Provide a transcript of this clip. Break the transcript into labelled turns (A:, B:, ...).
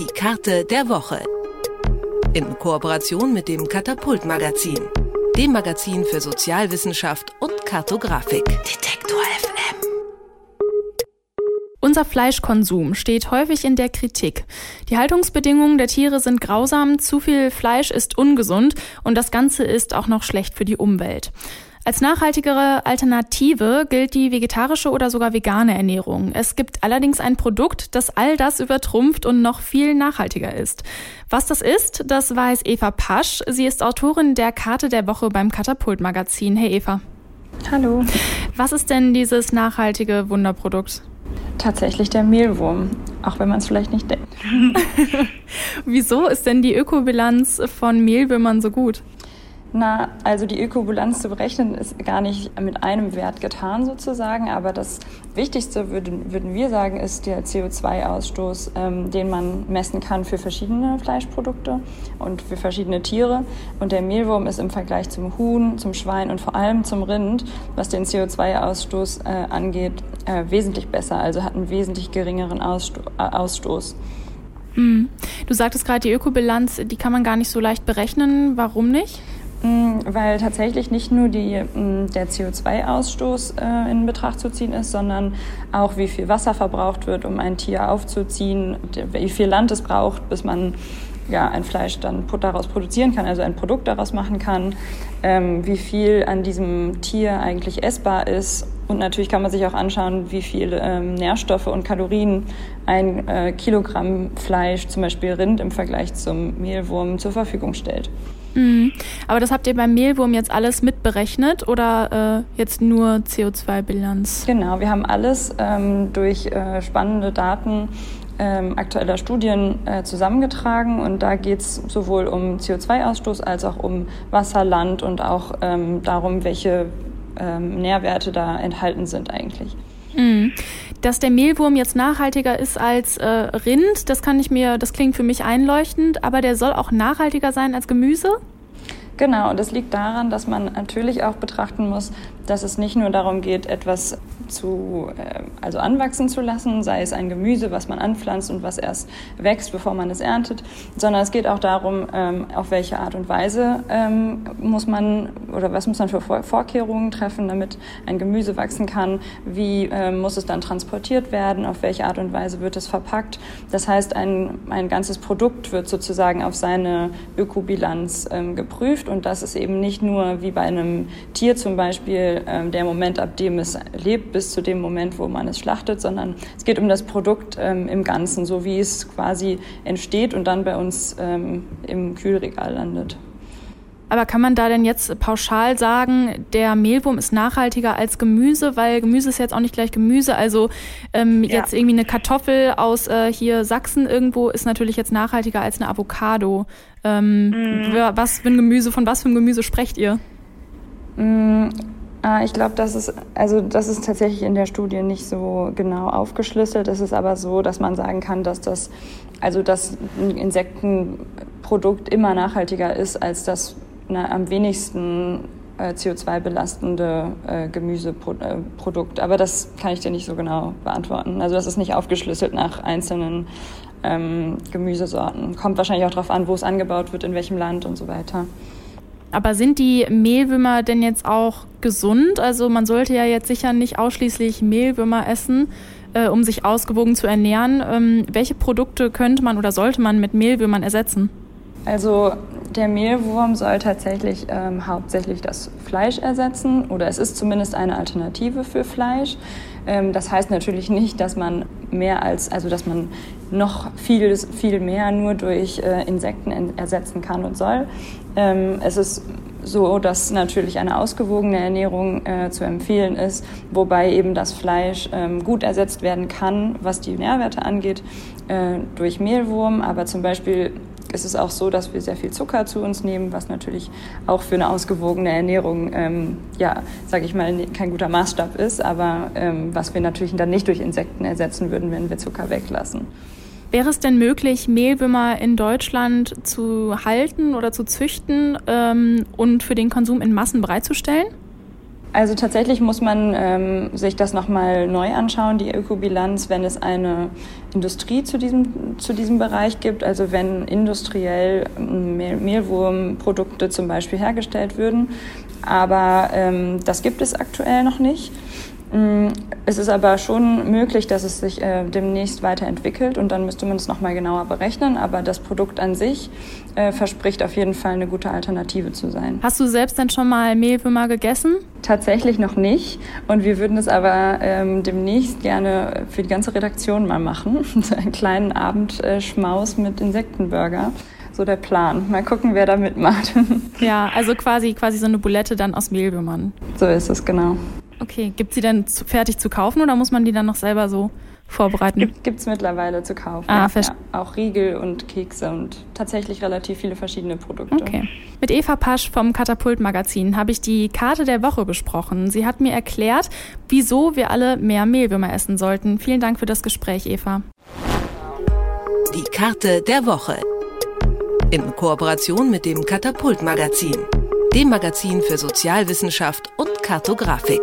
A: Die Karte der Woche. In Kooperation mit dem Katapult Magazin, dem Magazin für Sozialwissenschaft und Kartografik. Detektor FM.
B: Unser Fleischkonsum steht häufig in der Kritik. Die Haltungsbedingungen der Tiere sind grausam, zu viel Fleisch ist ungesund und das Ganze ist auch noch schlecht für die Umwelt. Als nachhaltigere Alternative gilt die vegetarische oder sogar vegane Ernährung. Es gibt allerdings ein Produkt, das all das übertrumpft und noch viel nachhaltiger ist. Was das ist, das weiß Eva Pasch. Sie ist Autorin der Karte der Woche beim Katapult Magazin. Hey Eva.
C: Hallo.
B: Was ist denn dieses nachhaltige Wunderprodukt?
C: Tatsächlich der Mehlwurm, auch wenn man es vielleicht nicht denkt.
B: Wieso ist denn die Ökobilanz von Mehlwürmern so gut?
C: Na, also die Ökobilanz zu berechnen ist gar nicht mit einem Wert getan sozusagen, aber das Wichtigste würden, würden wir sagen, ist der CO2-Ausstoß, ähm, den man messen kann für verschiedene Fleischprodukte und für verschiedene Tiere. Und der Mehlwurm ist im Vergleich zum Huhn, zum Schwein und vor allem zum Rind, was den CO2-Ausstoß äh, angeht, äh, wesentlich besser, also hat einen wesentlich geringeren Aussto äh, Ausstoß.
B: Hm. Du sagtest gerade, die Ökobilanz, die kann man gar nicht so leicht berechnen. Warum nicht?
C: Mm, weil tatsächlich nicht nur die, mm, der CO2-Ausstoß äh, in Betracht zu ziehen ist, sondern auch wie viel Wasser verbraucht wird, um ein Tier aufzuziehen, wie viel Land es braucht, bis man ja, ein Fleisch dann daraus produzieren kann, also ein Produkt daraus machen kann, ähm, wie viel an diesem Tier eigentlich essbar ist. Und natürlich kann man sich auch anschauen, wie viel ähm, Nährstoffe und Kalorien ein äh, Kilogramm Fleisch, zum Beispiel Rind, im Vergleich zum Mehlwurm zur Verfügung stellt.
B: Mhm. Aber das habt ihr beim Mehlwurm jetzt alles mitberechnet oder äh, jetzt nur CO2-Bilanz?
C: Genau, wir haben alles ähm, durch äh, spannende Daten ähm, aktueller Studien äh, zusammengetragen und da geht es sowohl um CO2-Ausstoß als auch um Wasser, Land und auch ähm, darum, welche ähm, Nährwerte da enthalten sind eigentlich.
B: Mhm. Dass der Mehlwurm jetzt nachhaltiger ist als äh, Rind, das kann ich mir, das klingt für mich einleuchtend, aber der soll auch nachhaltiger sein als Gemüse?
C: Genau, und das liegt daran, dass man natürlich auch betrachten muss, dass es nicht nur darum geht, etwas zu, äh, also anwachsen zu lassen, sei es ein Gemüse, was man anpflanzt und was erst wächst, bevor man es erntet, sondern es geht auch darum, ähm, auf welche Art und Weise ähm, muss man oder was muss man für Vorkehrungen treffen, damit ein Gemüse wachsen kann, wie ähm, muss es dann transportiert werden, auf welche Art und Weise wird es verpackt. Das heißt, ein, ein ganzes Produkt wird sozusagen auf seine Ökobilanz geprüft und das ist eben nicht nur wie bei einem Tier zum Beispiel ähm, der Moment, ab dem es lebt, bis zu dem Moment, wo man es schlachtet, sondern es geht um das Produkt ähm, im Ganzen, so wie es quasi entsteht und dann bei uns ähm, im Kühlregal landet.
B: Aber kann man da denn jetzt pauschal sagen, der Mehlwurm ist nachhaltiger als Gemüse, weil Gemüse ist jetzt auch nicht gleich Gemüse. Also ähm, ja. jetzt irgendwie eine Kartoffel aus äh, hier Sachsen irgendwo ist natürlich jetzt nachhaltiger als eine Avocado. Ähm, mm. Was für ein Gemüse, von was für einem Gemüse sprecht ihr?
C: Ah, ich glaube, das ist, also das ist tatsächlich in der Studie nicht so genau aufgeschlüsselt. Es ist aber so, dass man sagen kann, dass das, also das Insektenprodukt immer nachhaltiger ist als das na, am wenigsten äh, CO2 belastende äh, Gemüseprodukt. Aber das kann ich dir nicht so genau beantworten. Also das ist nicht aufgeschlüsselt nach einzelnen ähm, Gemüsesorten. Kommt wahrscheinlich auch darauf an, wo es angebaut wird, in welchem Land und so weiter.
B: Aber sind die Mehlwürmer denn jetzt auch gesund? Also man sollte ja jetzt sicher nicht ausschließlich Mehlwürmer essen, äh, um sich ausgewogen zu ernähren. Ähm, welche Produkte könnte man oder sollte man mit Mehlwürmern ersetzen?
C: Also der Mehlwurm soll tatsächlich ähm, hauptsächlich das Fleisch ersetzen oder es ist zumindest eine Alternative für Fleisch. Ähm, das heißt natürlich nicht, dass man mehr als, also dass man noch viel, viel mehr nur durch äh, Insekten ersetzen kann und soll. Ähm, es ist so, dass natürlich eine ausgewogene Ernährung äh, zu empfehlen ist, wobei eben das Fleisch ähm, gut ersetzt werden kann, was die Nährwerte angeht, äh, durch Mehlwurm. Aber zum Beispiel ist es auch so, dass wir sehr viel Zucker zu uns nehmen, was natürlich auch für eine ausgewogene Ernährung, ähm, ja, sage ich mal, kein guter Maßstab ist, aber ähm, was wir natürlich dann nicht durch Insekten ersetzen würden, wenn wir Zucker weglassen.
B: Wäre es denn möglich, Mehlwürmer in Deutschland zu halten oder zu züchten ähm, und für den Konsum in Massen bereitzustellen?
C: Also tatsächlich muss man ähm, sich das nochmal neu anschauen, die Ökobilanz, wenn es eine Industrie zu diesem, zu diesem Bereich gibt, also wenn industriell Mehl Mehlwurmprodukte zum Beispiel hergestellt würden. Aber ähm, das gibt es aktuell noch nicht. Mm, es ist aber schon möglich, dass es sich äh, demnächst weiterentwickelt und dann müsste man es nochmal genauer berechnen. Aber das Produkt an sich äh, verspricht auf jeden Fall eine gute Alternative zu sein.
B: Hast du selbst denn schon mal Mehlwürmer gegessen?
C: Tatsächlich noch nicht. Und wir würden es aber ähm, demnächst gerne für die ganze Redaktion mal machen. so einen kleinen Abendschmaus mit Insektenburger so der Plan. Mal gucken, wer da mitmacht.
B: ja, also quasi, quasi so eine Bulette dann aus Mehlwürmern.
C: So ist es, genau.
B: Okay, gibt sie denn fertig zu kaufen oder muss man die dann noch selber so vorbereiten?
C: Gibt es mittlerweile zu kaufen. Ah, ja, auch Riegel und Kekse und tatsächlich relativ viele verschiedene Produkte.
B: Okay. Mit Eva Pasch vom Katapult Magazin habe ich die Karte der Woche besprochen. Sie hat mir erklärt, wieso wir alle mehr Mehlwürmer essen sollten. Vielen Dank für das Gespräch, Eva.
A: Die Karte der Woche. In Kooperation mit dem Katapult Magazin dem Magazin für Sozialwissenschaft und Kartografik.